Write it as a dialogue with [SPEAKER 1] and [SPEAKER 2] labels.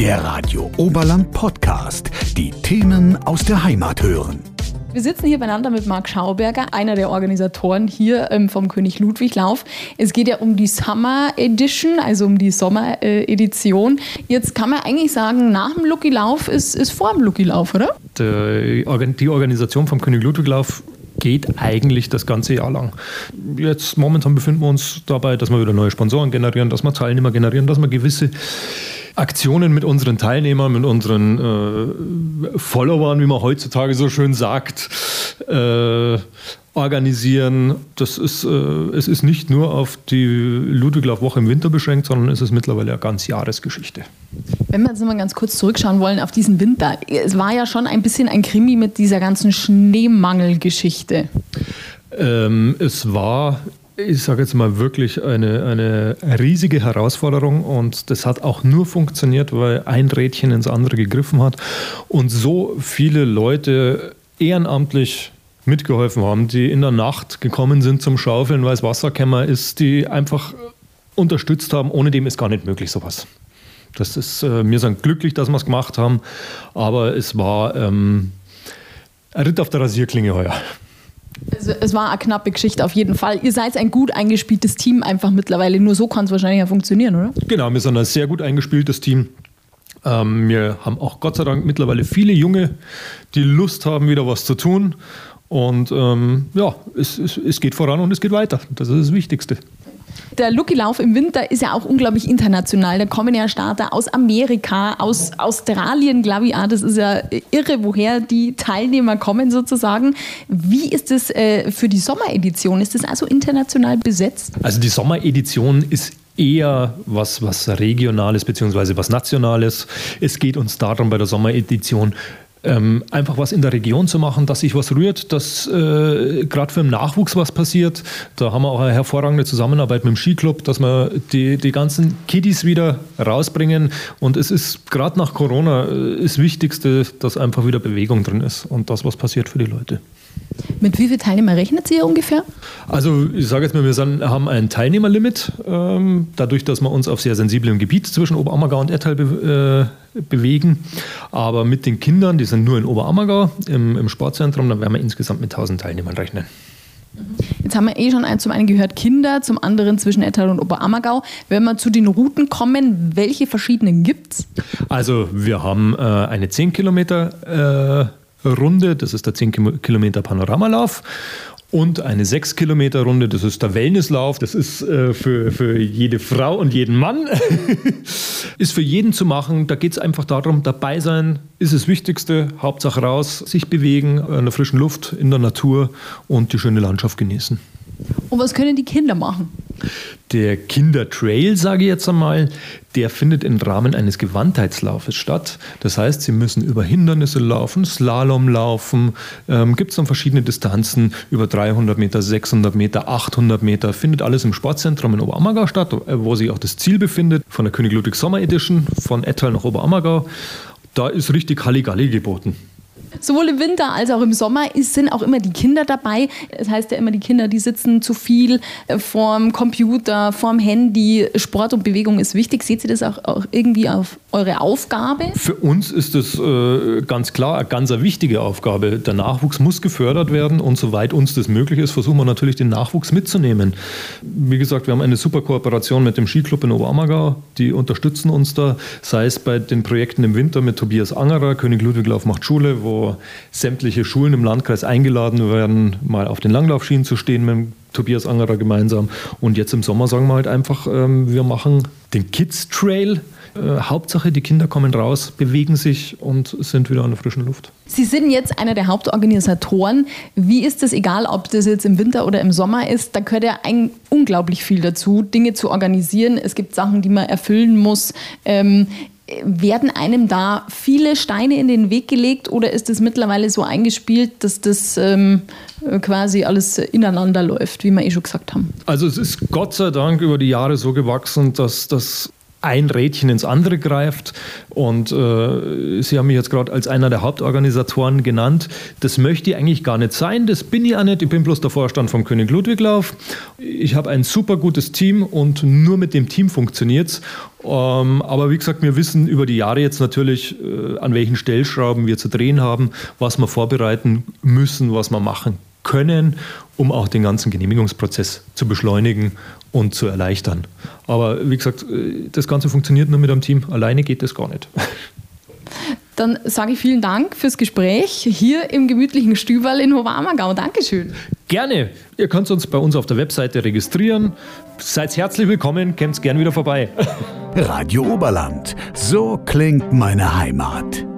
[SPEAKER 1] Der Radio Oberland Podcast. Die Themen aus der Heimat hören.
[SPEAKER 2] Wir sitzen hier beieinander mit Marc Schauberger, einer der Organisatoren hier ähm, vom König Ludwig Lauf. Es geht ja um die Summer Edition, also um die Sommeredition. Äh, Jetzt kann man eigentlich sagen, nach dem Lucky Lauf ist, ist vor dem Lucky Lauf, oder?
[SPEAKER 3] Die Organisation vom König Ludwig Lauf geht eigentlich das ganze Jahr lang. Jetzt momentan befinden wir uns dabei, dass wir wieder neue Sponsoren generieren, dass wir Teilnehmer generieren, dass wir gewisse Aktionen mit unseren Teilnehmern, mit unseren äh, Followern, wie man heutzutage so schön sagt, äh, organisieren. Das ist, äh, es ist nicht nur auf die Ludwiglauf-Woche im Winter beschränkt, sondern es ist mittlerweile eine ganz Jahresgeschichte.
[SPEAKER 2] Wenn wir jetzt mal ganz kurz zurückschauen wollen auf diesen Winter, es war ja schon ein bisschen ein Krimi mit dieser ganzen Schneemangelgeschichte.
[SPEAKER 3] Ähm, es war ich sage jetzt mal wirklich eine, eine riesige Herausforderung und das hat auch nur funktioniert, weil ein Rädchen ins andere gegriffen hat und so viele Leute ehrenamtlich mitgeholfen haben, die in der Nacht gekommen sind zum Schaufeln, weil es Wasserkämmer ist, die einfach unterstützt haben. Ohne dem ist gar nicht möglich sowas. Das ist, äh, wir sind glücklich, dass wir es gemacht haben, aber es war ähm, ein Ritt auf der Rasierklinge heuer.
[SPEAKER 2] Also es war eine knappe Geschichte auf jeden Fall. Ihr seid ein gut eingespieltes Team einfach mittlerweile. Nur so kann es wahrscheinlich ja funktionieren, oder?
[SPEAKER 3] Genau, wir sind ein sehr gut eingespieltes Team. Ähm, wir haben auch Gott sei Dank mittlerweile viele Junge, die Lust haben, wieder was zu tun. Und ähm, ja, es, es, es geht voran und es geht weiter. Das ist das Wichtigste.
[SPEAKER 2] Der Lucky-Lauf im Winter ist ja auch unglaublich international. Da kommen ja Starter aus Amerika, aus Australien, glaube ich. Auch. Das ist ja irre, woher die Teilnehmer kommen sozusagen. Wie ist das äh, für die Sommeredition? Ist das also international besetzt?
[SPEAKER 3] Also die Sommeredition ist eher was, was Regionales bzw. was Nationales. Es geht uns darum bei der Sommeredition, ähm, einfach was in der Region zu machen, dass sich was rührt, dass äh, gerade für den Nachwuchs was passiert. Da haben wir auch eine hervorragende Zusammenarbeit mit dem Skiclub, dass wir die, die ganzen Kiddies wieder rausbringen. Und es ist gerade nach Corona äh, das Wichtigste, dass einfach wieder Bewegung drin ist und das, was passiert für die Leute.
[SPEAKER 2] Mit wie vielen Teilnehmern rechnet ihr ungefähr?
[SPEAKER 3] Also ich sage jetzt mal, wir sind, haben ein Teilnehmerlimit, ähm, dadurch, dass wir uns auf sehr sensiblem Gebiet zwischen Oberammergau und Ettal be äh, bewegen. Aber mit den Kindern, die sind nur in Oberammergau im, im Sportzentrum, dann werden wir insgesamt mit 1000 Teilnehmern rechnen.
[SPEAKER 2] Jetzt haben wir eh schon zum einen gehört Kinder, zum anderen zwischen Ettal und Oberammergau. Wenn wir zu den Routen kommen, welche verschiedenen gibt es?
[SPEAKER 3] Also wir haben äh, eine 10 Kilometer äh, Runde, das ist der 10 Kilometer Panoramalauf. Und eine 6 Kilometer Runde, das ist der Wellnesslauf, das ist äh, für, für jede Frau und jeden Mann. ist für jeden zu machen. Da geht es einfach darum, dabei sein ist das Wichtigste. Hauptsache raus, sich bewegen, in der frischen Luft, in der Natur und die schöne Landschaft genießen.
[SPEAKER 2] Und was können die Kinder machen?
[SPEAKER 3] Der Kindertrail, sage ich jetzt einmal, der findet im Rahmen eines Gewandheitslaufes statt. Das heißt, sie müssen über Hindernisse laufen, Slalom laufen. Ähm, Gibt es dann verschiedene Distanzen über 300 Meter, 600 Meter, 800 Meter. Findet alles im Sportzentrum in Oberammergau statt, äh, wo sich auch das Ziel befindet von der König Ludwig Sommer Edition von Ettal nach Oberammergau. Da ist richtig Halligalli geboten.
[SPEAKER 2] Sowohl im Winter als auch im Sommer sind auch immer die Kinder dabei. Das heißt ja immer, die Kinder, die sitzen zu viel äh, vorm Computer, vorm Handy. Sport und Bewegung ist wichtig. Seht ihr das auch, auch irgendwie auf eure Aufgabe?
[SPEAKER 3] Für uns ist das äh, ganz klar eine ganz wichtige Aufgabe. Der Nachwuchs muss gefördert werden und soweit uns das möglich ist, versuchen wir natürlich den Nachwuchs mitzunehmen. Wie gesagt, wir haben eine super Kooperation mit dem Skiclub in Oberammergau. Die unterstützen uns da, sei es bei den Projekten im Winter mit Tobias Angerer, König Ludwiglauf macht Schule, wo sämtliche Schulen im Landkreis eingeladen werden, mal auf den Langlaufschienen zu stehen mit Tobias Angerer gemeinsam. Und jetzt im Sommer sagen wir halt einfach, ähm, wir machen den Kids Trail. Äh, Hauptsache, die Kinder kommen raus, bewegen sich und sind wieder an der frischen Luft.
[SPEAKER 2] Sie sind jetzt einer der Hauptorganisatoren. Wie ist es, egal ob das jetzt im Winter oder im Sommer ist, da gehört ja ein, unglaublich viel dazu, Dinge zu organisieren. Es gibt Sachen, die man erfüllen muss. Ähm, werden einem da viele Steine in den Weg gelegt oder ist es mittlerweile so eingespielt, dass das ähm, quasi alles ineinander läuft, wie wir eh schon gesagt haben?
[SPEAKER 3] Also es ist Gott sei Dank über die Jahre so gewachsen, dass das ein Rädchen ins andere greift. Und äh, Sie haben mich jetzt gerade als einer der Hauptorganisatoren genannt. Das möchte ich eigentlich gar nicht sein. Das bin ich auch nicht. Ich bin bloß der Vorstand vom König Ludwiglauf. Ich habe ein super gutes Team und nur mit dem Team funktioniert es. Ähm, aber wie gesagt, wir wissen über die Jahre jetzt natürlich, äh, an welchen Stellschrauben wir zu drehen haben, was wir vorbereiten müssen, was wir machen können, um auch den ganzen Genehmigungsprozess zu beschleunigen und zu erleichtern. Aber wie gesagt, äh, das Ganze funktioniert nur mit einem Team. Alleine geht das gar nicht.
[SPEAKER 2] Dann sage ich vielen Dank fürs Gespräch hier im gemütlichen Stüberl in Hobarmagau. Dankeschön.
[SPEAKER 3] Gerne. Ihr könnt uns bei uns auf der Webseite registrieren. Seid herzlich willkommen, kommt gern wieder vorbei.
[SPEAKER 1] Radio Oberland. So klingt meine Heimat.